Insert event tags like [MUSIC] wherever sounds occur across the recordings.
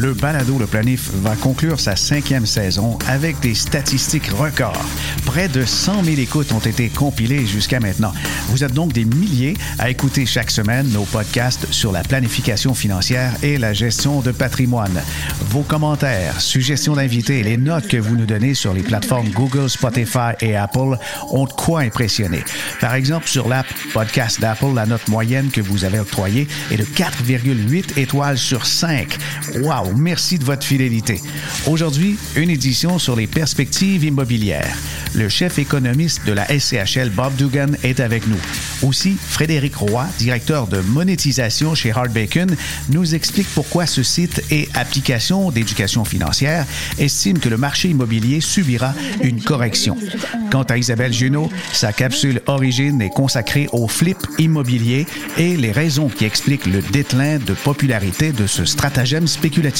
Le balado Le Planif va conclure sa cinquième saison avec des statistiques records. Près de 100 000 écoutes ont été compilées jusqu'à maintenant. Vous êtes donc des milliers à écouter chaque semaine nos podcasts sur la planification financière et la gestion de patrimoine. Vos commentaires, suggestions d'invités et les notes que vous nous donnez sur les plateformes Google, Spotify et Apple ont quoi impressionner. Par exemple, sur l'app Podcast d'Apple, la note moyenne que vous avez octroyée est de 4,8 étoiles sur 5. Wow! Merci de votre fidélité. Aujourd'hui, une édition sur les perspectives immobilières. Le chef économiste de la SCHL, Bob Dugan, est avec nous. Aussi, Frédéric Roy, directeur de monétisation chez Hard Bacon, nous explique pourquoi ce site et application d'éducation financière estime que le marché immobilier subira une correction. Quant à Isabelle Junot, sa capsule Origine est consacrée au flip immobilier et les raisons qui expliquent le déclin de popularité de ce stratagème spéculatif.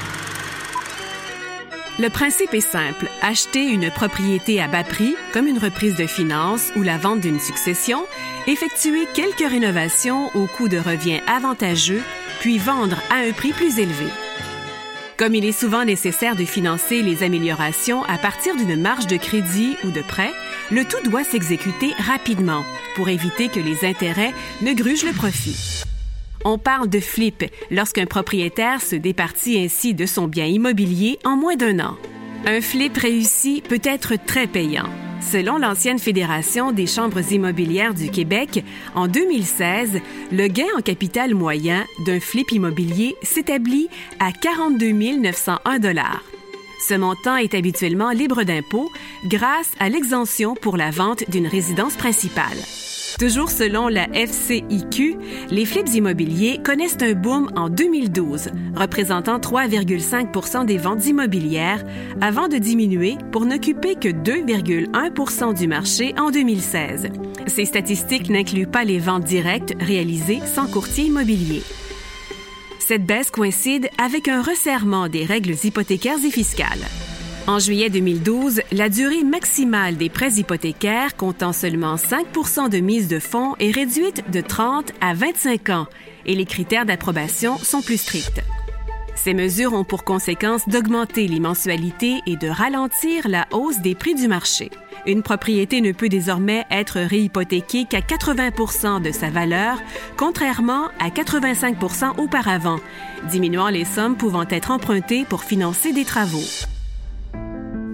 Le principe est simple. Acheter une propriété à bas prix, comme une reprise de finances ou la vente d'une succession, effectuer quelques rénovations au coût de revient avantageux, puis vendre à un prix plus élevé. Comme il est souvent nécessaire de financer les améliorations à partir d'une marge de crédit ou de prêt, le tout doit s'exécuter rapidement pour éviter que les intérêts ne grugent le profit. On parle de flip lorsqu'un propriétaire se départit ainsi de son bien immobilier en moins d'un an. Un flip réussi peut être très payant. Selon l'ancienne Fédération des chambres immobilières du Québec, en 2016, le gain en capital moyen d'un flip immobilier s'établit à 42 901 Ce montant est habituellement libre d'impôt grâce à l'exemption pour la vente d'une résidence principale. Toujours selon la FCIQ, les flips immobiliers connaissent un boom en 2012, représentant 3,5 des ventes immobilières, avant de diminuer pour n'occuper que 2,1% du marché en 2016. Ces statistiques n'incluent pas les ventes directes réalisées sans courtier immobilier. Cette baisse coïncide avec un resserrement des règles hypothécaires et fiscales. En juillet 2012, la durée maximale des prêts hypothécaires comptant seulement 5 de mise de fonds est réduite de 30 à 25 ans et les critères d'approbation sont plus stricts. Ces mesures ont pour conséquence d'augmenter les mensualités et de ralentir la hausse des prix du marché. Une propriété ne peut désormais être réhypothéquée qu'à 80 de sa valeur, contrairement à 85 auparavant, diminuant les sommes pouvant être empruntées pour financer des travaux.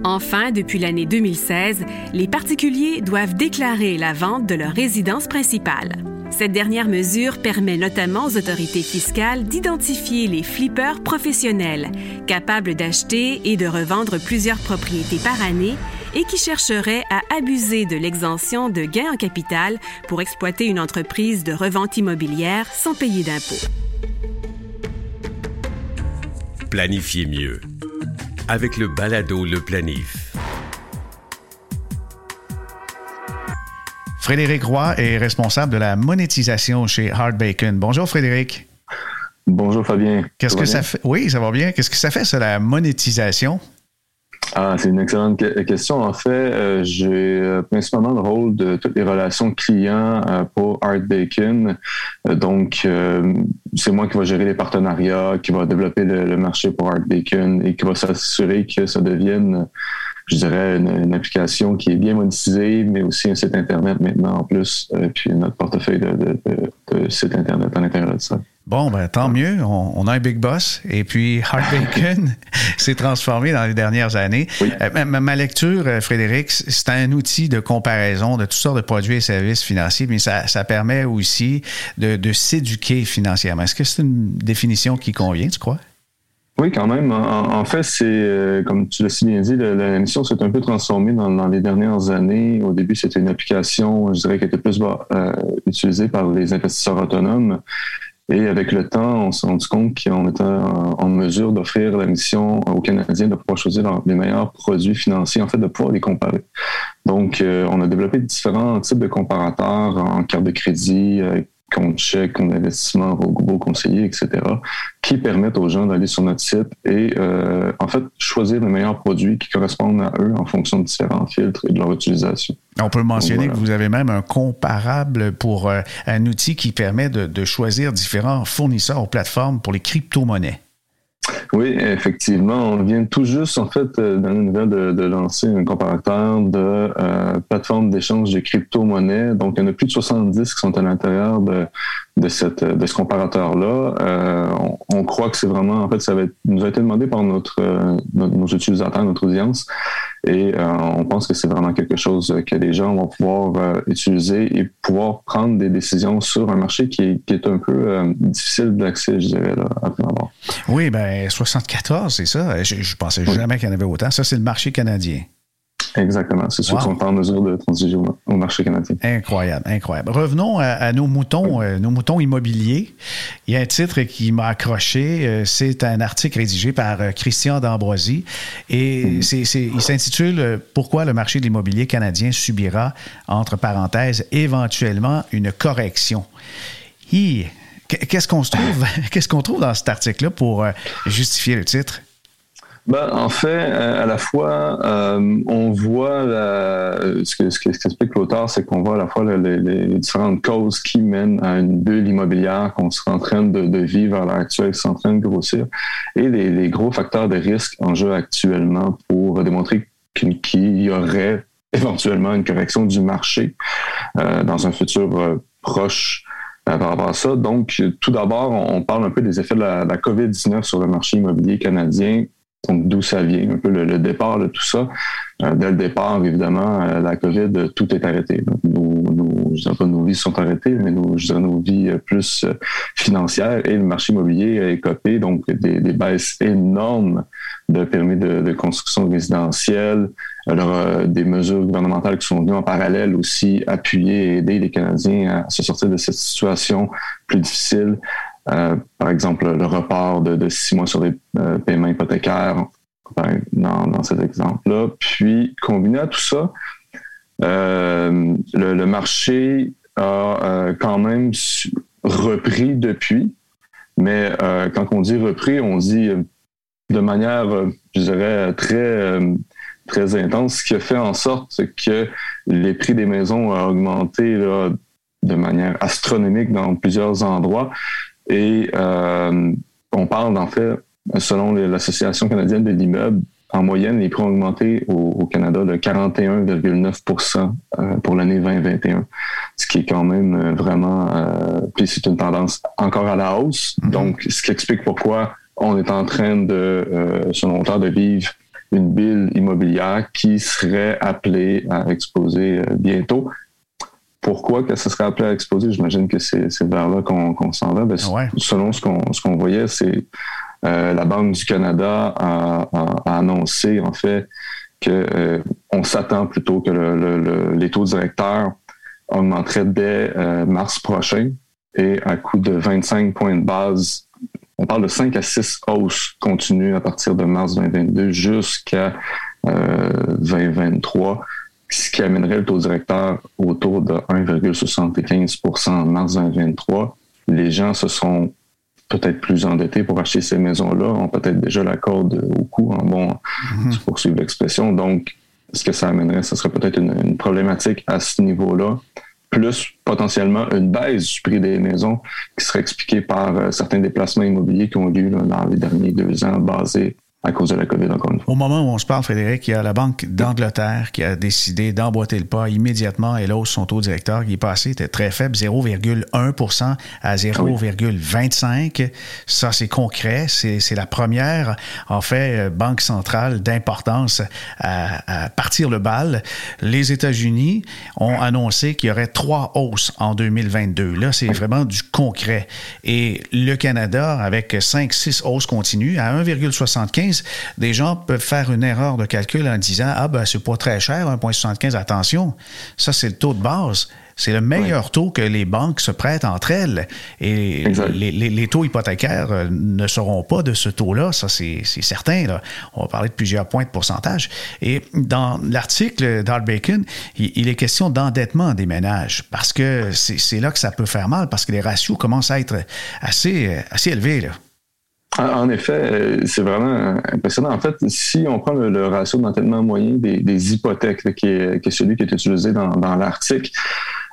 Enfin, depuis l'année 2016, les particuliers doivent déclarer la vente de leur résidence principale. Cette dernière mesure permet notamment aux autorités fiscales d'identifier les flippers professionnels, capables d'acheter et de revendre plusieurs propriétés par année et qui chercheraient à abuser de l'exemption de gains en capital pour exploiter une entreprise de revente immobilière sans payer d'impôts. Planifiez mieux avec le balado Le Planif. Frédéric Roy est responsable de la monétisation chez Hard Bacon. Bonjour Frédéric. Bonjour Fabien. Qu'est-ce que ça fait? Oui, ça va bien. Qu'est-ce que ça fait, ça, la monétisation? Ah, c'est une excellente question. En fait, euh, j'ai euh, principalement le rôle de toutes les relations clients euh, pour Art Bacon. donc, c'est moi qui va gérer les partenariats, qui va développer le, marché pour Art Bacon et qui va s'assurer que ça devienne, je dirais, une, application qui est bien monétisée, mais aussi un site Internet maintenant en plus, puis notre portefeuille de, de, de sites Internet à l'intérieur de ça. Bon, ben, tant mieux. On, a un big boss. Et puis, Hard Bacon [LAUGHS] s'est transformé dans les dernières années. Euh, ma, lecture, euh, Frédéric, c'est un outil de comparaison de toutes sortes de produits et services financiers, mais ça, permet aussi de, s'éduquer financièrement. Est-ce que c'est une définition qui convient, tu crois? Oui, quand même. En, fait, c'est, euh, comme tu l'as si bien dit, la, mission s'est un peu transformée dans, les dernières années. Au début, c'était une application, je dirais, qui était plus utilisée par les investisseurs autonomes. Et avec le temps, on s'est rendu compte qu'on était en, mesure d'offrir la mission aux Canadiens de pouvoir choisir les meilleurs produits financiers, en fait, de pouvoir les comparer. Donc, euh, on a développé différents types de comparateurs en carte de crédit, compte chèque, compte d'investissement, vos, conseillers, etc., qui permettent aux gens d'aller sur notre site et euh, en fait choisir les meilleurs produits qui correspondent à eux en fonction de différents filtres et de leur utilisation. On peut mentionner que vous avez même un comparable pour euh, un outil qui permet de, de choisir différents fournisseurs ou plateformes pour les crypto-monnaies. Oui, effectivement. On vient tout juste, en fait, euh, dans nouvelle, de, lancer un comparateur de euh, plateforme d'échange de crypto-monnaies. Donc, il y en a plus de 70 qui sont à l'intérieur de, de, cette, de ce comparateur-là. Euh, on, croit que c'est vraiment, en fait, ça va nous a été demandé par notre, euh, nos utilisateurs, notre audience, et euh, on pense que c'est vraiment quelque chose que les gens vont pouvoir utiliser et pouvoir prendre des décisions sur un marché qui est, qui est un peu difficile d'accès, je dirais, là, après avoir. Oui, ben 74, c'est ça. Je, je pensais jamais qu'il y en avait autant. Ça, c'est le marché canadien. Exactement. C'est ceux qui sont en mesure de transiger au, marché canadien. Incroyable, incroyable. Revenons à, nos moutons, euh, nos moutons immobiliers. Il y a un titre qui m'a accroché. Euh, c'est un article rédigé par euh, Christian D'Ambroisie et mm. il s'intitule Pourquoi le marché de l'immobilier canadien subira, entre parenthèses, éventuellement une correction. Qu'est-ce qu'on trouve, [LAUGHS] qu'est-ce qu'on trouve dans cet article-là pour justifier le titre? Ben, en fait, euh, à la fois, euh, on voit ce que ce qu'explique l'auteur, c'est qu'on voit à la fois les, différentes causes qui mènent à une bulle immobilière qu'on serait en train de, vivre à l'heure actuelle, qui est en train de grossir, et les, gros facteurs de risque en jeu actuellement pour démontrer qu'il y aurait éventuellement une correction du marché euh, dans un futur proche par rapport à ça. Donc, tout d'abord, on parle un peu des effets de la, de la COVID-19 sur le marché immobilier canadien donc, d'où ça vient, un peu le, départ de tout ça. Euh, dès le départ, évidemment, euh, la COVID, tout est arrêté. Nos, nos, je pas nos vies sont arrêtées, mais nos, je dirais nos vies euh, plus financières et le marché immobilier a écopé, donc des, baisses énormes de permis de construction résidentielle, alors des mesures gouvernementales qui sont venues en parallèle aussi appuyer et aider les Canadiens à se sortir de cette situation plus difficile. Euh, par exemple, le report de, six mois sur les euh, paiements hypothécaires, dans, cet exemple-là. Puis, combiné à tout ça, euh, le, marché a quand même repris depuis, mais quand on dit repris, on dit de manière, je dirais, très très intense, ce qui a fait en sorte que les prix des maisons ont augmenté de manière astronomique dans plusieurs endroits. Et euh, on parle, en fait, selon l'Association canadienne de l'immeuble, en moyenne, les prix ont augmenté au, Canada de 41,9% euh, pour l'année 2021, ce qui est quand même euh, vraiment, euh, puis c'est une tendance encore à la hausse. Mm-hmm. Donc, ce qui explique pourquoi on est en train de, euh, selon l'auteur, de vivre une bulle immobilière qui serait appelée à exploser bientôt pourquoi que ça serait appelé à exploser, j'imagine que c'est vers là qu'on s'en va. Ben, selon ce qu'on voyait, c'est euh, la Banque du Canada a, annoncé en fait que euh, on s'attend plutôt que les taux directeurs augmenteraient dès euh, mars prochain et à coût de 25 points de base. On parle de 5 à 6 hausses continues à partir de mars 2022 jusqu'à 2023 ce qui amènerait le taux directeur autour de 1,75 en mars 2023. Les gens se sont peut-être plus endettés pour acheter ces maisons-là, ont peut-être déjà la corde au cou, en bon, mm-hmm. poursuivre l'expression. Donc, ce que ça amènerait, ce serait peut-être une, problématique à ce niveau-là, plus potentiellement une baisse du prix des maisons qui serait expliquée par euh, certains déplacements immobiliers qui ont lieu dans les derniers deux ans basés à cause de la COVID, encore une fois. Au moment où on se parle, Frédéric, il y a la Banque d'Angleterre qui a décidé d'emboîter le pas immédiatement et là, son taux directeur qui est passé, était très faible, 0,1% à 0,25. Ça, c'est concret. C'est la première, en fait, banque centrale d'importance à, à, partir le bal. Les États-Unis ont annoncé qu'il y aurait trois hausses en 2022. Là, c'est vraiment du concret. Et le Canada, avec 5-6 hausses continues, à 1,75 des gens peuvent faire une erreur de calcul en disant Ah, ben, c'est pas très cher, 1,75, attention. Ça, c'est le taux de base. c'est le meilleur taux que les banques se prêtent entre elles. Et les, taux hypothécaires euh, ne seront pas de ce taux-là, ça c'est certain. Là. On va parler de plusieurs points de pourcentage. Et dans l'article d'Art Bacon, il, est question d'endettement des ménages parce que c'est là que ça peut faire mal parce que les ratios commencent à être assez, assez élevés. Là. En effet, euh, c'est vraiment impressionnant. En fait, si on prend le, ratio d'entêtement moyen des, hypothèques, qui, est, celui qui est utilisé dans, l'article,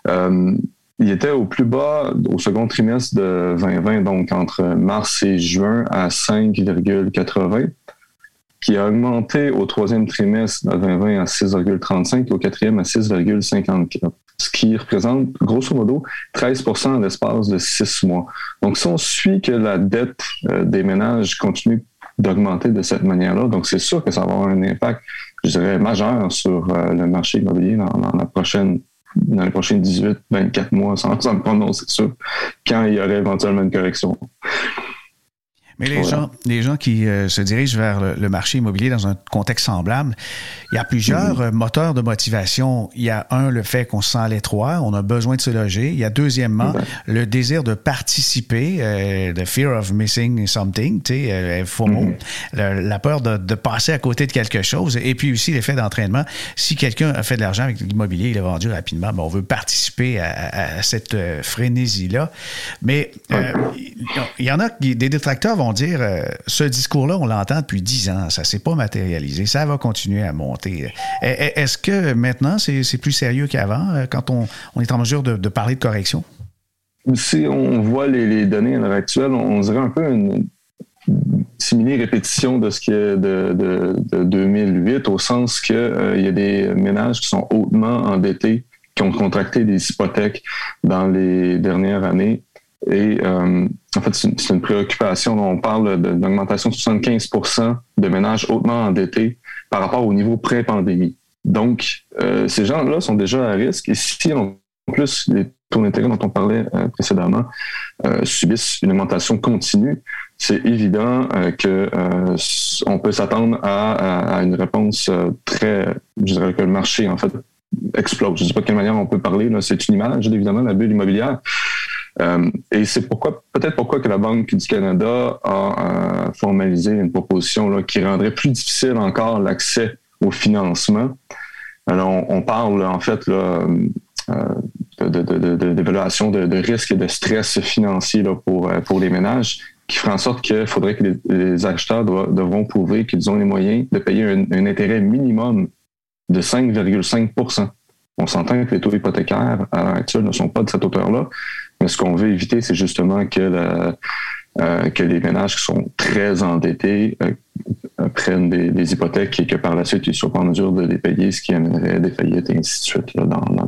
euh, il était au plus bas au second trimestre de 2020, donc entre mars et juin, à 5,80, qui a augmenté au troisième trimestre de 2020 à 6,35 et au quatrième à 6,54 ce qui représente grosso modo 13 en l'espace de six mois. Donc, si on suit que la dette euh, des ménages continue d'augmenter de cette manière-là, donc c'est sûr que ça va avoir un impact, je dirais, majeur sur euh, le marché immobilier dans, la prochaine dans les prochains 18, 24 mois, sans, sans me prononcer sûr, quand il y aurait éventuellement une correction. Mais les, gens, les gens qui euh, se dirigent vers le, marché immobilier dans un contexte semblable, il y a plusieurs mhm. euh, moteurs de motivation. Il y a un, le fait qu'on se sent à l'étroit, on a besoin de se loger. Il y a deuxièmement, le désir de participer, euh, the fear of missing something, tu sais, FOMO, mhm. la peur de, de, passer à côté de quelque chose. Et puis aussi l'effet d'entraînement. Si quelqu'un a fait de l'argent avec l'immobilier, il a vendu rapidement, ben on veut participer à, à, cette frénésie-là. Mais il y en a qui, des détracteurs vont dire euh, ce discours-là, on l'entend depuis dix ans, ça ne s'est pas matérialisé, ça va continuer à monter. Est-ce que maintenant, c'est plus sérieux qu'avant euh, quand on, est en mesure de, parler de correction? Si on voit les, données à l'heure actuelle, on dirait un peu une similaire répétition de ce qui est de, 2008, au sens euh, y a des ménages qui sont hautement endettés, qui ont contracté des hypothèques dans les dernières années et euh, en fait, c'est une, préoccupation. On parle d'une augmentation de 75% de ménages hautement endettés par rapport au niveau pré-pandémie. Donc, euh, ces gens-là sont déjà à risque. Et si en plus les taux d'intérêt dont on parlait euh, précédemment subissent une augmentation continue, c'est évident que on peut s'attendre à, à, une réponse très, je dirais que le marché en fait explose. Je ne sais pas de quelle manière on peut parler. C'est une image, évidemment, la bulle immobilière. Euh, et c'est pourquoi, peut-être pourquoi que la Banque du Canada a euh, formalisé une proposition qui rendrait plus difficile encore l'accès au financement. Alors, on, parle en fait euh, d'évaluation de, risque et de stress financier là, pour, les ménages, qui ferait en sorte qu'il faudrait que les, acheteurs devront prouver qu'ils ont les moyens de payer un, un intérêt minimum de 5,5% On s'entend que les taux hypothécaires à l'heure actuelle ne sont pas de cette hauteur-là. Mais ce qu'on veut éviter, c'est justement que, euh, que les ménages qui sont très endettés euh, prennent des, hypothèques et que par la suite, ils ne soient pas en mesure de les payer, ce qui amènerait des faillites et ainsi de suite dans, dans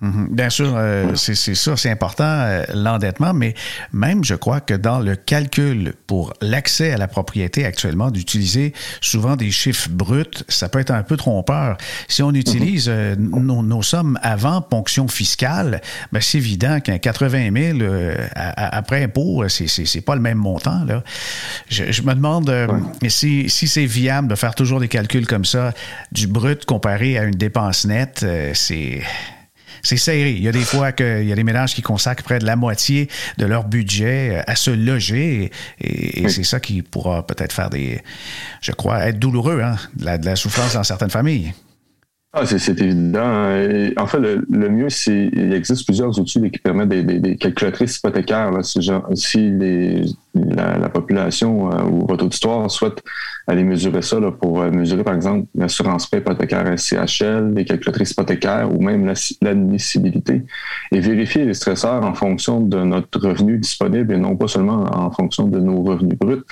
Mhm. Bien sûr, euh, c'est ça, c'est important, euh, l'endettement, mais même je crois que dans le calcul pour l'accès à la propriété actuellement, d'utiliser souvent des chiffres bruts, ça peut être un peu trompeur. Si on utilise euh, nos, sommes avant ponction fiscale, ben c'est évident qu'un 80 000 après impôt, c'est pas le même montant. Là. Je, me demande si, si c'est viable de faire toujours des calculs comme ça, du brut comparé à une dépense nette, c'est c'est serré. Il y a des fois qu'il y a des ménages qui consacrent près de la moitié de leur budget euh, à se loger et, c'est ça qui pourra peut-être faire des, je crois, être douloureux, hein, de la souffrance dans certaines familles. Ah, c'est évident. Hein. en fait, le, mieux, c'est il existe plusieurs outils qui permettent des, calculatrices hypothécaires. si, la, population euh, ou votre auditoire souhaite aller mesurer ça pour euh, mesurer, par exemple, l'assurance prêt hypothécaire SCHL, les calculatrices hypothécaires ou même l'admissibilité, et vérifier les stresseurs en fonction de notre revenu disponible et non pas seulement en fonction de nos revenus bruts.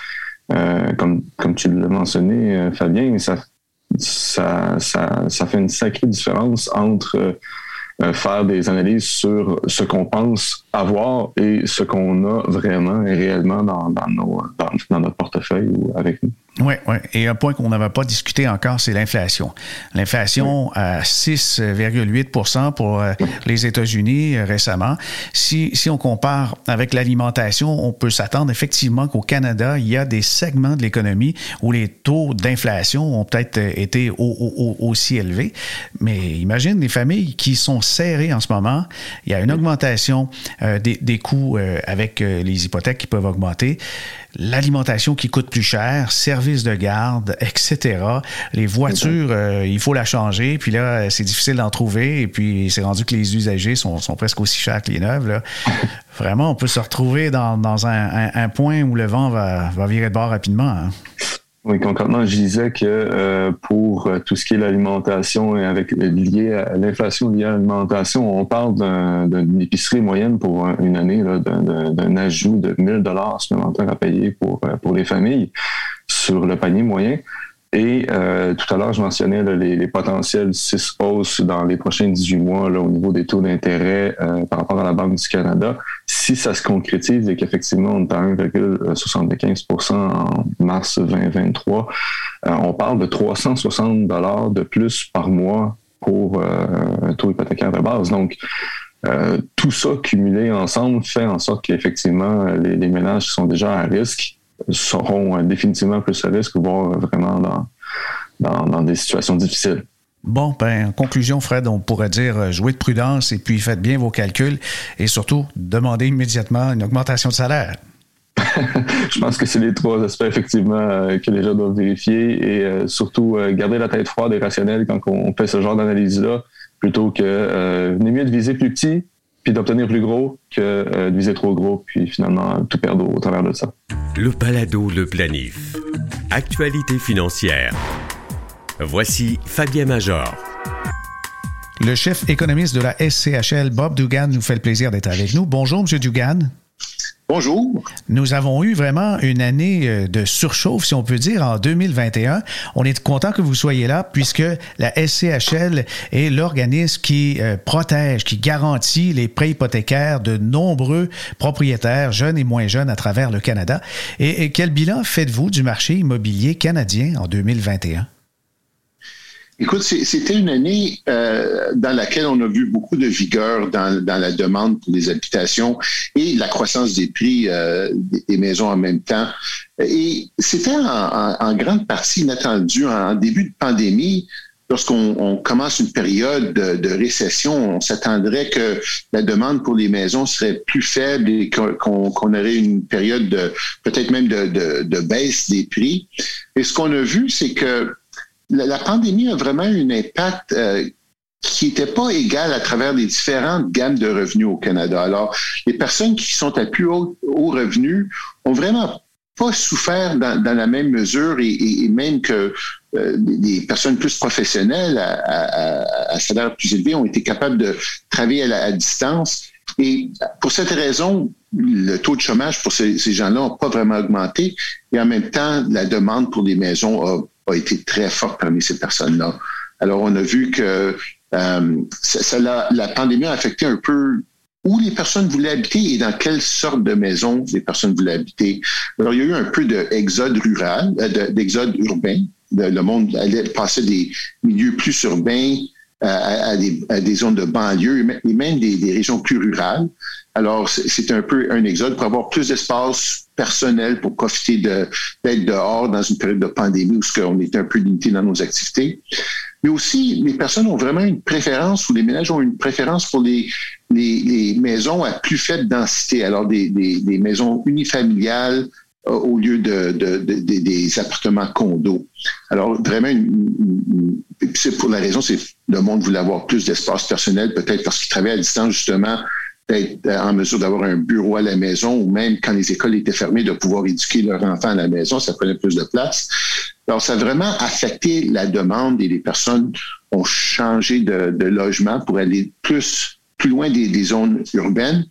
Euh, comme, comme tu l'as mentionné, Fabien, ça ça, ça, ça fait une sacrée différence entre euh, faire des analyses sur ce qu'on pense avoir et ce qu'on a vraiment et réellement dans, nos, dans, notre portefeuille ou avec nous. Oui, oui. Et un point qu'on n'avait pas discuté encore, c'est l'inflation. L'inflation à 6,8 pour euh, les États-Unis euh, récemment. Si, si on compare avec l'alimentation, on peut s'attendre effectivement qu'au Canada, il y a des segments de l'économie où les taux d'inflation ont peut-être euh, été aussi élevés. Mais imagine des familles qui sont serrées en ce moment. Il y a une augmentation des, des, coûts avec les hypothèques qui peuvent augmenter l'alimentation qui coûte plus cher, services de garde, etc. Les voitures, euh, il faut la changer, puis là, c'est difficile d'en trouver, et puis c'est rendu que les usagers sont, presque aussi chers que les neuves. Là. [LAUGHS] Vraiment, on peut se retrouver dans, un, point où le vent va, virer de bord rapidement. Hein. Oui, concrètement, je disais que euh, pour euh, tout ce qui est l'alimentation et avec lié à l'inflation liée à l'alimentation, on parle d'une épicerie moyenne pour une année d'un ajout de 1000 dollars supplémentaires à payer pour pour les familles sur le panier moyen. Et euh, tout à l'heure, je mentionnais les, les, potentiels 6 hausses dans les prochains 18 mois au niveau des taux d'intérêt euh, par rapport à la Banque du Canada. Si ça se concrétise et qu'effectivement on est à 1,75% en mars 2023, euh, on parle de 360 dollars de plus par mois pour un taux hypothécaire de base. Donc, tout ça cumulé ensemble fait en sorte qu'effectivement, les, les ménages qui sont déjà à risque seront euh, définitivement plus à risque, voire vraiment dans, dans, des situations difficiles. Bon, ben, en conclusion, Fred, on pourrait dire euh, jouez de prudence et puis faites bien vos calculs et surtout demandez immédiatement une augmentation de salaire. [LAUGHS] je pense que c'est les trois aspects effectivement euh, que les gens doivent vérifier et surtout garder la tête froide et rationnelle quand on fait ce genre d'analyse-là, plutôt que euh, mieux de viser plus petit puis d'obtenir plus gros que de viser trop gros, puis finalement tout perdre au travers de ça. Le balado Le Planif. Actualité financière. Voici Fabien Major. Le chef économiste de la SCHL, Bob Dugan, nous fait le plaisir d'être avec nous. Bonjour, M. Dugan. Bonjour. Nous avons eu vraiment une année euh, de surchauffe, si on peut dire, en 2021. On est content que vous soyez là puisque la SCHL est l'organisme qui euh, protège, qui garantit les prêts hypothécaires de nombreux propriétaires, jeunes et moins jeunes, à travers le Canada. et quel bilan faites-vous du marché immobilier canadien en 2021? Écoute, c'était une année euh, dans laquelle on a vu beaucoup de vigueur dans, la demande pour les habitations et la croissance des prix euh, des maisons en même temps. Et c'était en, grande partie inattendu. En, début de pandémie, lorsqu'on commence une période de, récession, on s'attendrait que la demande pour les maisons serait plus faible et qu'on aurait une période de peut-être même de, de baisse des prix. Et ce qu'on a vu, c'est que la, pandémie a vraiment eu un impact euh, qui n'était pas égal à travers les différentes gammes de revenus au Canada. Alors, les personnes qui sont à plus haut, haut revenu ont vraiment pas souffert dans, la même mesure et, même que euh, des personnes plus professionnelles à, salaire plus élevé ont été capables de travailler à, à distance. Et pour cette raison, le taux de chômage pour ces, ces gens-là n'a pas vraiment augmenté. Et en même temps, la demande pour des maisons a a été très forte parmi ces personnes-là. Alors, on a vu que euh, ça, la, pandémie a affecté un peu où les personnes voulaient habiter et dans quelle sorte de maison les personnes voulaient habiter. Alors, il y a eu un peu d'exode rural, euh, d'exode urbain. Le monde allait passer des milieux plus urbains à, des, zones de banlieue et même des, régions plus rurales. Alors, c'est un peu un exode pour avoir plus d'espace personnel pour profiter d'être dehors dans une période de pandémie où on était un peu limité dans nos activités. Mais aussi, les personnes ont vraiment une préférence ou les ménages ont une préférence pour les, les, maisons à plus faible densité. Alors, des, des maisons unifamiliales au lieu de, des appartements condos. Alors, vraiment, c'est pour la raison, c'est le monde voulait avoir plus d'espace personnel, peut-être parce qu'ils travaillaient à distance, justement, d'être en mesure d'avoir un bureau à la maison ou même quand les écoles étaient fermées, de pouvoir éduquer leurs enfants à la maison, ça prenait plus de place. Alors, ça a vraiment affecté la demande et les personnes ont changé de, logement pour aller plus, plus loin des, des zones urbaines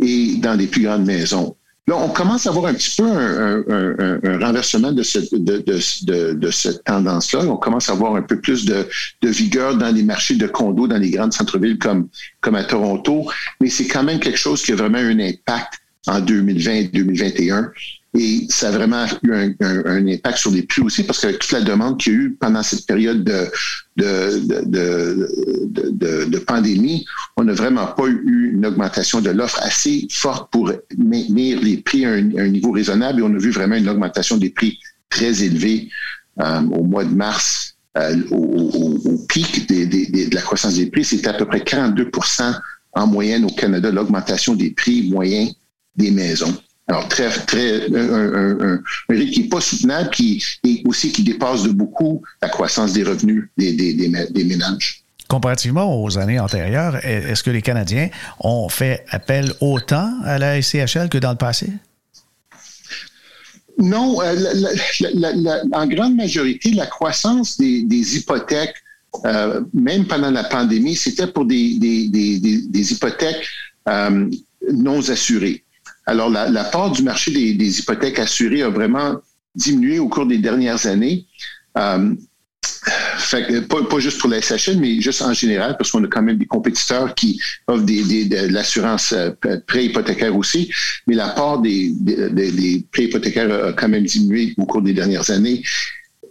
et dans des plus grandes maisons. Là, on commence à voir un petit peu un, renversement de cette, de, cette tendance-là. On commence à voir un peu plus de, vigueur dans les marchés de condos, dans les grandes centres-villes comme, comme à Toronto. Mais c'est quand même quelque chose qui a vraiment eu un impact en 2020 et 2021. Et ça a vraiment eu un, impact sur les prix aussi, parce qu'avec toute la demande qu'il y a eu pendant cette période de, de, de, pandémie, on n'a vraiment pas eu une augmentation de l'offre assez forte pour maintenir les prix à un, niveau raisonnable. Et on a vu vraiment une augmentation des prix très élevée euh, au mois de mars. Euh, au, pic de la croissance des prix, c'était à peu près 42% en moyenne au Canada, l'augmentation des prix moyens des maisons. Alors, très, très, un, rythme qui n'est pas soutenable, qui et aussi qui dépasse de beaucoup la croissance des revenus des, des, ménages. Comparativement aux années antérieures, est-ce que les Canadiens ont fait appel autant à la SCHL que dans le passé? Non, euh, en grande majorité, la croissance des, hypothèques, euh, même pendant la pandémie, c'était pour des, hypothèques euh, non assurées. Alors, la, part du marché des, hypothèques assurées a vraiment diminué au cours des dernières années. Euh, pas, juste pour la SHN, mais juste en général, parce qu'on a quand même des compétiteurs qui offrent de l'assurance euh, pré-hypothécaire aussi, mais la part des, des pré-hypothécaires a quand même diminué au cours des dernières années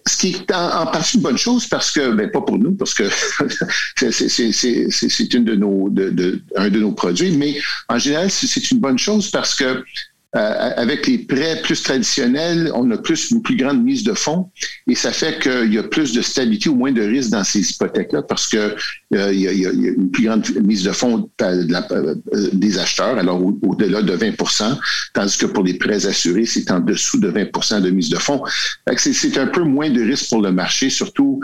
ce qui est en, partie une bonne chose parce que, ben, pas pour nous, parce que [LAUGHS] c'est une de nos, de, un de nos produits, mais en général, c'est une bonne chose parce que euh, avec les prêts plus traditionnels, on a plus une plus grande mise de fonds et ça fait qu'il y a plus de stabilité ou moins de risque dans ces hypothèques-là parce que euh, il, y a, une plus grande mise de fonds euh, des acheteurs, alors au-delà de 20% tandis que pour les prêts assurés, c'est en dessous de 20% de mise de fonds. C'est un peu moins de risque pour le marché, surtout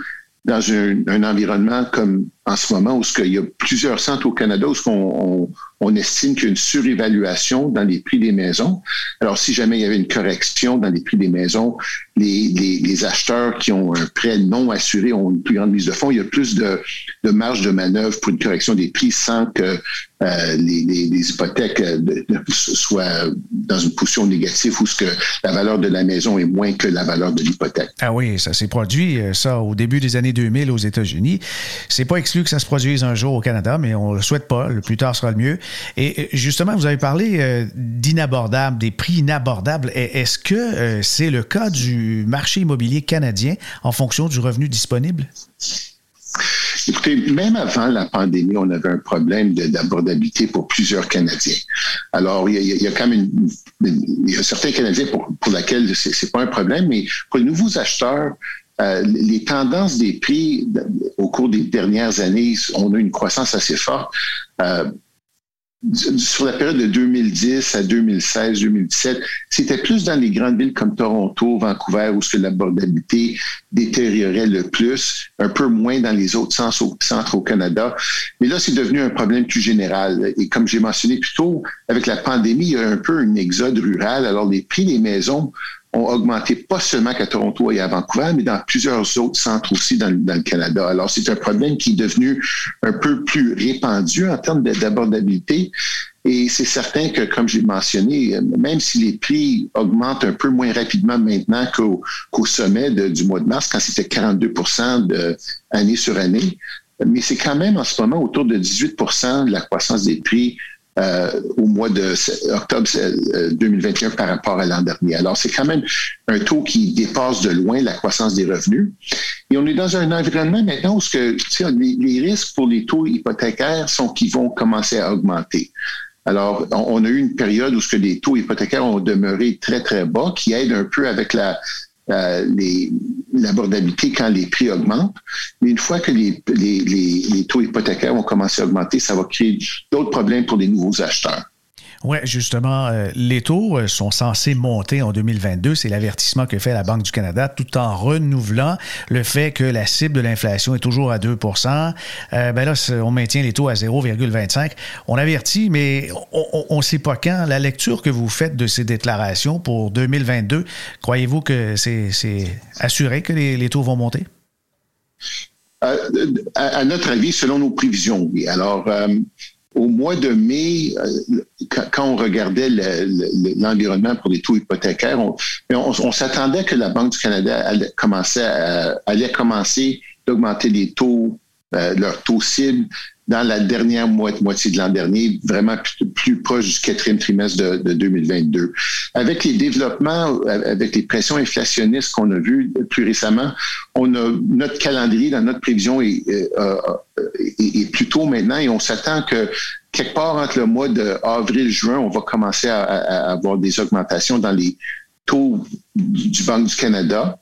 dans un, environnement comme en ce moment où il y a plusieurs centres au Canada où on, estime qu'il y a une surévaluation dans les prix des maisons. Alors, si jamais il y avait une correction dans les prix des maisons, les, acheteurs qui ont un prêt non assuré ont une plus grande mise de fonds. Il y a plus de, marge de manœuvre pour une correction des prix sans que euh, les, hypothèques euh, soient dans une position négative où ce que la valeur de la maison est moins que la valeur de l'hypothèque. Ah oui, ça s'est produit, euh, ça, au début des années 2000 aux États-Unis. C'est pas que ça se produise un jour au Canada, mais on le souhaite pas. Le plus tard sera le mieux. Et justement, vous avez parlé d'inabordables, des prix inabordables. Est-ce que c'est le cas du marché immobilier canadien en fonction du revenu disponible? Écoutez, même avant la pandémie, on avait un problème d'abordabilité pour plusieurs Canadiens. Alors, il y a, quand même il y a certains Canadiens pour, pour lesquels c'est pas un problème, mais pour les nouveaux acheteurs, euh, les tendances des prix au cours des dernières années, on a une croissance assez forte. Euh, sur la période de 2010 à 2016, 2017, c'était plus dans les grandes villes comme Toronto, Vancouver, où ce que l'abordabilité détériorait le plus, un peu moins dans les autres centres au Canada. Mais là, c'est devenu un problème plus général. Et comme j'ai mentionné plus tôt, avec la pandémie, il y a un peu un exode rural. Alors, les prix des maisons ont augmenté pas seulement qu'à Toronto et à Vancouver, mais dans plusieurs autres centres aussi dans, le Canada. Alors, c'est un problème qui est devenu un peu plus répandu en termes d'abordabilité. Et c'est certain que, comme j'ai mentionné, même si les prix augmentent un peu moins rapidement maintenant qu'au sommet du mois de mars, quand c'était 42 de année sur année, mais c'est quand même en ce moment autour de 18% de la croissance des prix euh, au mois de octobre 2021 euh, par rapport à l'an dernier. Alors, c'est quand même un taux qui dépasse de loin la croissance des revenus. Et on est dans un environnement maintenant où ce que, les, les risques pour les taux hypothécaires sont qu'ils vont commencer à augmenter. Alors, on, a eu une période où ce que les taux hypothécaires ont demeuré très, très bas, qui aide un peu avec la, euh, l'abordabilité quand les prix augmentent. Mais une fois que les, les, les, taux hypothécaires vont commencer à augmenter, ça va créer d'autres problèmes pour les nouveaux acheteurs. Oui, justement, euh, les taux euh, sont censés monter en 2022. C'est l'avertissement que fait la Banque du Canada tout en renouvelant le fait que la cible de l'inflation est toujours à 2% euh, ben là, on maintient les taux à 0,25. On avertit, mais on ne sait pas quand. La lecture que vous faites de ces déclarations pour 2022, croyez-vous que c'est assuré que les, taux vont monter? à, notre avis, selon nos prévisions, oui. Alors, au mois de mai, euh, quand on regardait l'environnement pour les taux hypothécaires, on, s'attendait que la Banque du Canada allait commencer, allait commencer d'augmenter les taux leur taux cible dans la dernière moitié de l'an dernier, vraiment plus, proche du quatrième trimestre de, 2022. Avec les développements, avec les pressions inflationnistes qu'on a vues plus récemment, on a notre calendrier dans notre prévision est, euh, est, est tôt maintenant et on s'attend que quelque part entre le mois d'avril-juin, on va commencer à, avoir des augmentations dans les taux du Banque du Canada.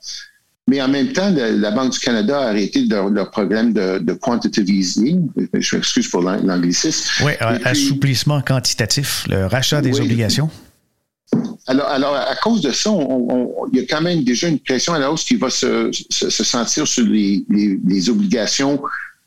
Mais en même temps, la Banque du Canada a arrêté leur, programme de, quantitative easing. Je m'excuse pour l'anglicisme. Oui, assouplissement quantitatif, le rachat des obligations. Alors, alors, à cause de ça, il y a quand même déjà une pression à la hausse qui va se, sentir sur les, les obligations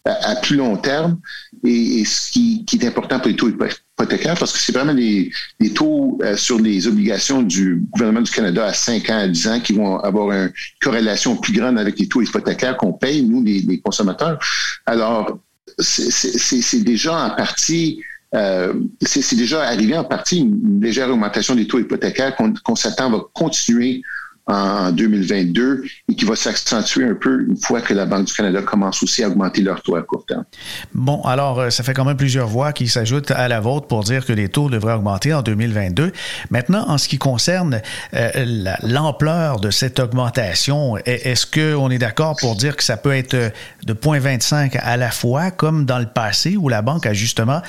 à, plus long terme et, ce qui, est important pour les taux hypothécaires parce que c'est vraiment les, taux euh, sur les obligations du gouvernement du Canada à 5 ans, à 10 ans qui vont avoir une corrélation plus grande avec les taux hypothécaires qu'on paye, nous, les, consommateurs. Alors, c'est déjà en partie euh, c'est déjà arrivé en partie une légère augmentation des taux hypothécaires qu'on s'attend va continuer en 2022 et qui va s'accentuer un peu une fois que la Banque du Canada commence aussi à augmenter leurs taux à court terme. Bon, alors, euh, ça fait quand même plusieurs voix qui s'ajoutent à la vôtre pour dire que les taux devraient augmenter en 2022. Maintenant, en ce qui concerne euh, l'ampleur de cette augmentation, est-ce qu'on est d'accord pour dire que ça peut être euh, de 0,25 à la fois, comme dans le passé où la Banque a justement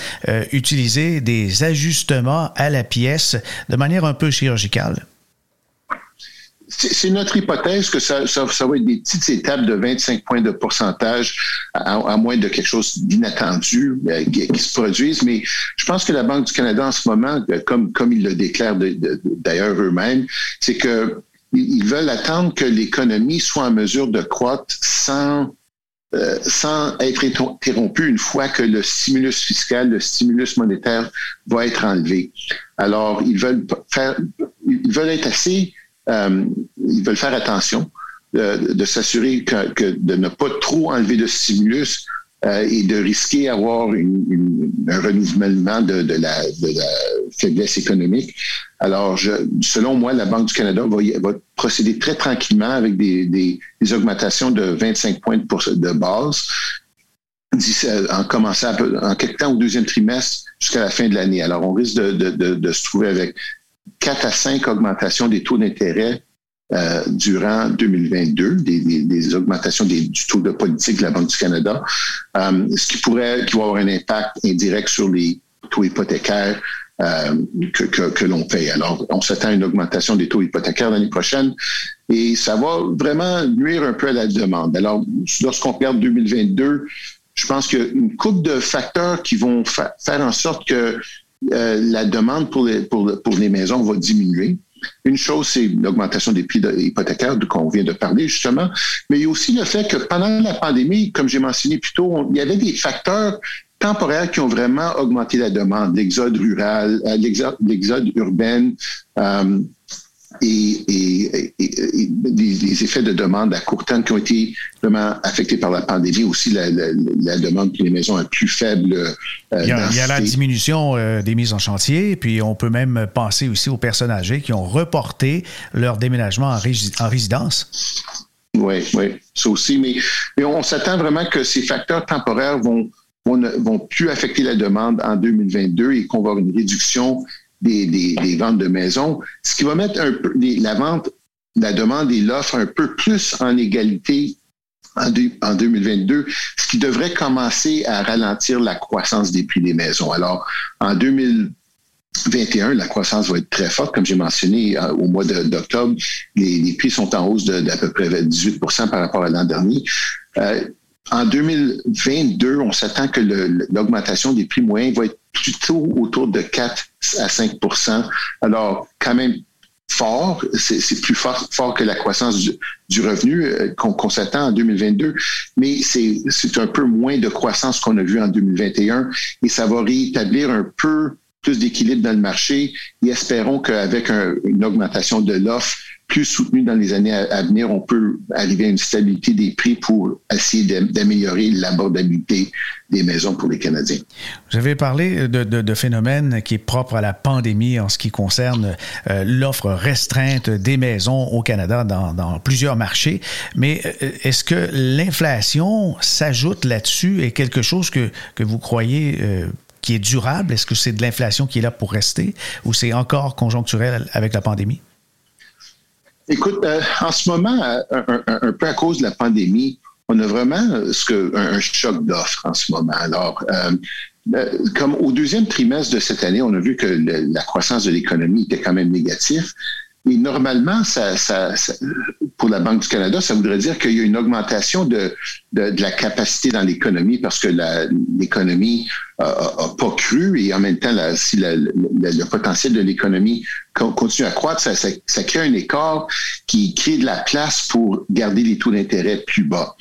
utilisé des ajustements à la pièce de manière un peu chirurgicale? C'est notre hypothèse que ça, ça, va être des petites étapes de 25 points de pourcentage, à, moins de quelque chose d'inattendu euh, qui, se produise. Mais je pense que la Banque du Canada en ce moment, euh, comme, comme ils le déclarent d'ailleurs eux-mêmes, c'est que ils veulent attendre que l'économie soit en mesure de croître sans euh, sans être interrompu une fois que le stimulus fiscal, le stimulus monétaire va être enlevé. Alors, ils veulent faire, ils veulent être assez euh, ils veulent faire attention de, s'assurer de ne pas trop enlever de stimulus euh, et de risquer d'avoir un renouvellement de, la, faiblesse économique. Alors, selon moi, la Banque du Canada va, procéder très tranquillement avec des, augmentations de 25 points de, de base en commençant en quelque temps au deuxième trimestre jusqu'à la fin de l'année. Alors, on risque de, se trouver avec 4 à 5 augmentations des taux d'intérêt euh, durant 2022, des, augmentations du taux de politique de la Banque du Canada, euh, ce qui pourrait avoir un impact indirect sur les taux hypothécaires euh, que, l'on paye. Alors, on s'attend à une augmentation des taux hypothécaires l'année prochaine et ça va vraiment nuire un peu à la demande. Alors, lorsqu'on regarde 2022, je pense qu'il y coupe de facteurs qui vont faire en sorte que euh, la demande pour les, pour, les maisons va diminuer. Une chose, c'est l'augmentation des prix hypothécaires qu'on vient de parler, justement. Mais il y a aussi le fait que pendant la pandémie, comme j'ai mentionné plus tôt, il y avait des facteurs temporaires qui ont vraiment augmenté la demande. L'exode rural, euh, l'exode urbain, euh, et, et, des, effets de demande à court terme qui ont été vraiment affectés par la pandémie. Aussi, la, demande pour les maisons est plus faible. Euh, il, y a, la diminution euh, des mises en chantier, puis on peut même penser aussi aux personnes âgées qui ont reporté leur déménagement en, en résidence. Oui, oui, ça aussi. Mais, mais on s'attend vraiment que ces facteurs temporaires vont, vont, vont plus affecter la demande en 2022 et qu'on va avoir une réduction des, ventes de maisons, ce qui va mettre la vente, la demande et l'offre un peu plus en égalité en, en 2022, ce qui devrait commencer à ralentir la croissance des prix des maisons. Alors, en 2021, la croissance va être très forte. Comme j'ai mentionné euh, au mois d'octobre, les, prix sont en hausse d'à peu près 18% par rapport à l'an dernier. Euh, en 2022, on s'attend que l'augmentation des prix moyens va être plutôt autour de 4 à 5% Alors, quand même fort, c'est plus fort, fort que la croissance du, revenu euh, qu'on s'attend en 2022, mais c'est un peu moins de croissance qu'on a vu en 2021 et ça va rétablir un peu plus d'équilibre dans le marché. Et espérons qu'avec une augmentation de l'offre, plus soutenu dans les années à, venir, on peut arriver à une stabilité des prix pour essayer d'améliorer l'abordabilité des maisons pour les Canadiens. Vous avez parlé de, de, phénomène qui est propre à la pandémie en ce qui concerne euh, l'offre restreinte des maisons au Canada dans, dans plusieurs marchés, mais euh, est-ce que l'inflation s'ajoute là-dessus? Et quelque chose que, que vous croyez euh, qui est durable? Est-ce que c'est de l'inflation qui est là pour rester ou c'est encore conjoncturel avec la pandémie? Écoute, euh, en ce moment, euh, un, peu à cause de la pandémie, on a vraiment euh, ce que, un, choc d'offres en ce moment. Alors, comme au deuxième trimestre de cette année, on a vu que la croissance de l'économie était quand même négative. Et normalement, ça, ça, pour la Banque du Canada, ça voudrait dire qu'il y a une augmentation de, de, la capacité dans l'économie parce que l'économie n'a pas cru et en même temps, si le potentiel de l'économie continue à croître, ça, ça, ça, crée un écart qui crée de la place pour garder les taux d'intérêt plus bas.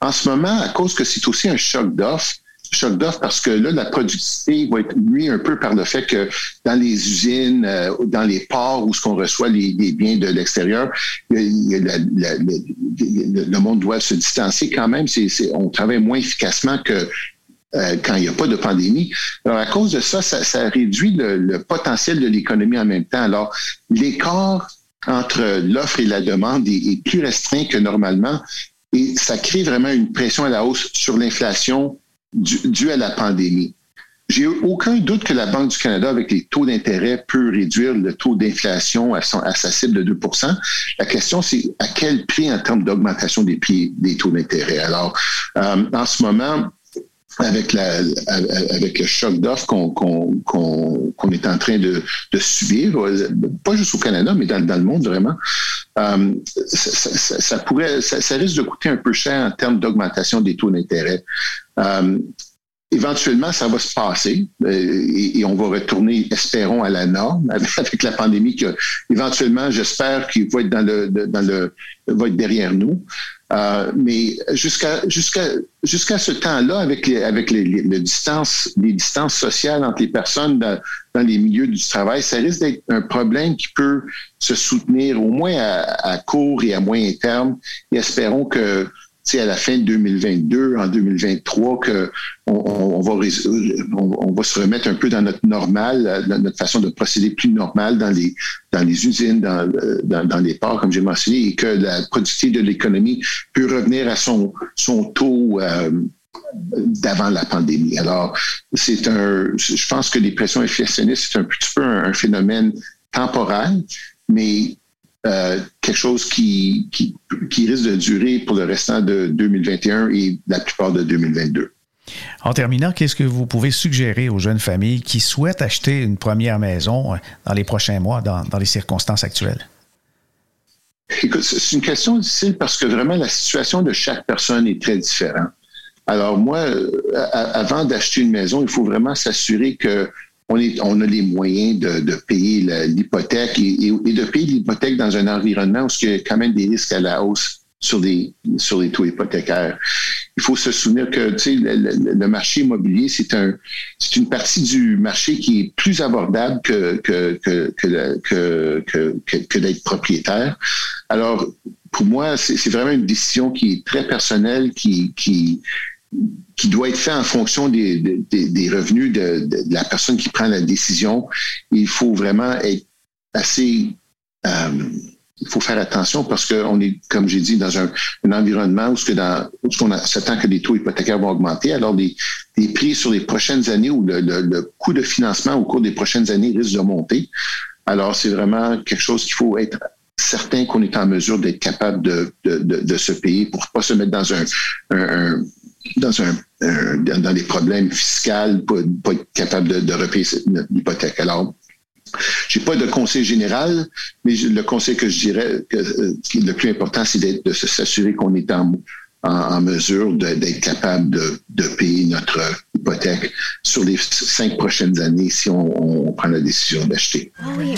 En ce moment, à cause que c'est aussi un choc d'offres, choc d'offre parce que là, la productivité va être nuit un peu par le fait que dans les usines, euh, dans les ports où ce qu'on reçoit les, biens de l'extérieur, le monde doit se distancer quand même. On travaille moins efficacement que euh, quand il n'y a pas de pandémie. Alors, à cause de ça, ça, réduit le, potentiel de l'économie en même temps. Alors, l'écart entre l'offre et la demande est plus restreint que normalement et ça crée vraiment une pression à la hausse sur l'inflation dû, à la pandémie. J'ai aucun doute que la Banque du Canada, avec les taux d'intérêt, peut réduire le taux d'inflation à, sa cible de 2% La question, c'est à quel prix en termes d'augmentation des taux d'intérêt. Alors, euh, en ce moment, avec, la, avec le choc d'offres qu'on est en train de, de, subir, pas juste au Canada, mais dans, le monde vraiment, euh, ça, ça, pourrait, ça, risque de coûter un peu cher en termes d'augmentation des taux d'intérêt. Euh, éventuellement, ça va se passer euh, et, on va retourner, espérons, à la norme avec la pandémie que éventuellement, j'espère qu'il va être dans le, dans le, va être derrière nous. Euh, mais jusqu'à jusqu'à jusqu'à ce temps-là, avec les avec les, distances les distances sociales entre les personnes dans, dans, les milieux du travail, ça risque d'être un problème qui peut se soutenir au moins à, à court et à moyen terme. Et espérons que à la fin de 2022, en 2023, que on, va se remettre un peu dans notre normal, dans notre façon de procéder plus normale dans les usines, dans, les ports, comme j'ai mentionné, et que la productivité de l'économie peut revenir à son taux euh, d'avant la pandémie. Alors, c'est un, je pense que les pressions inflationnistes, c'est un petit peu un phénomène temporaire, mais euh, quelque chose qui, qui, risque de durer pour le restant de 2021 et la plupart de 2022. En terminant, qu'est-ce que vous pouvez suggérer aux jeunes familles qui souhaitent acheter une première maison euh, dans les prochains mois, dans, dans les circonstances actuelles? Écoute, c'est une question difficile parce que vraiment la situation de chaque personne est très différente. Alors moi, euh, avant d'acheter une maison, il faut vraiment s'assurer que on, est, on a les moyens de, de payer l'hypothèque et, et, de payer l'hypothèque dans un environnement où il y a quand même des risques à la hausse sur les, sur les taux hypothécaires. Il faut se souvenir que le, le, marché immobilier, c'est un, une partie du marché qui est plus abordable que, que, que, que, que, que d'être propriétaire. Alors, pour moi, c'est vraiment une décision qui est très personnelle, qui, qui, qui doit être fait en fonction des, des, revenus de, la personne qui prend la décision. Il faut vraiment être assez... Euh, il faut faire attention parce qu'on est, comme j'ai dit, dans un, environnement où, ce que dans, où ce on s'attend que les taux hypothécaires vont augmenter. Alors, des, des prix sur les prochaines années ou le, le, coût de financement au cours des prochaines années risque de monter. Alors, c'est vraiment quelque chose qu'il faut être certain qu'on est en mesure d'être capable de, de, de, se payer pour pas se mettre dans un dans un, dans des problèmes fiscaux, pas, pas être capable de, de repayer l'hypothèque. Alors, j'ai pas de conseil général, mais le conseil que je dirais que euh, le plus important, c'est de s'assurer qu'on est en, en, mesure d'être capable de, de, payer notre hypothèque sur les cinq prochaines années si on, prend la décision d'acheter. Ah ben,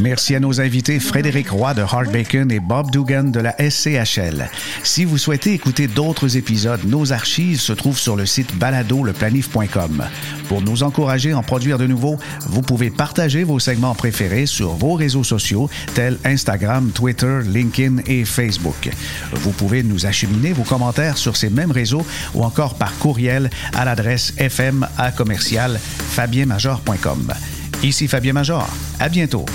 Merci à nos invités Frédéric Roy de Hard Bacon et Bob Dugan de la SCHL. Si vous souhaitez écouter d'autres épisodes, nos archives se trouvent sur le site baladoleplanif.com. Pour nous encourager à en produire de nouveaux, vous pouvez partager vos segments préférés sur vos réseaux sociaux tels Instagram, Twitter, LinkedIn et Facebook. Vous pouvez nous acheminer vos commentaires sur ces mêmes réseaux ou encore par courriel à l'adresse fm fabienmajor.com. Ici Fabien Major. À bientôt.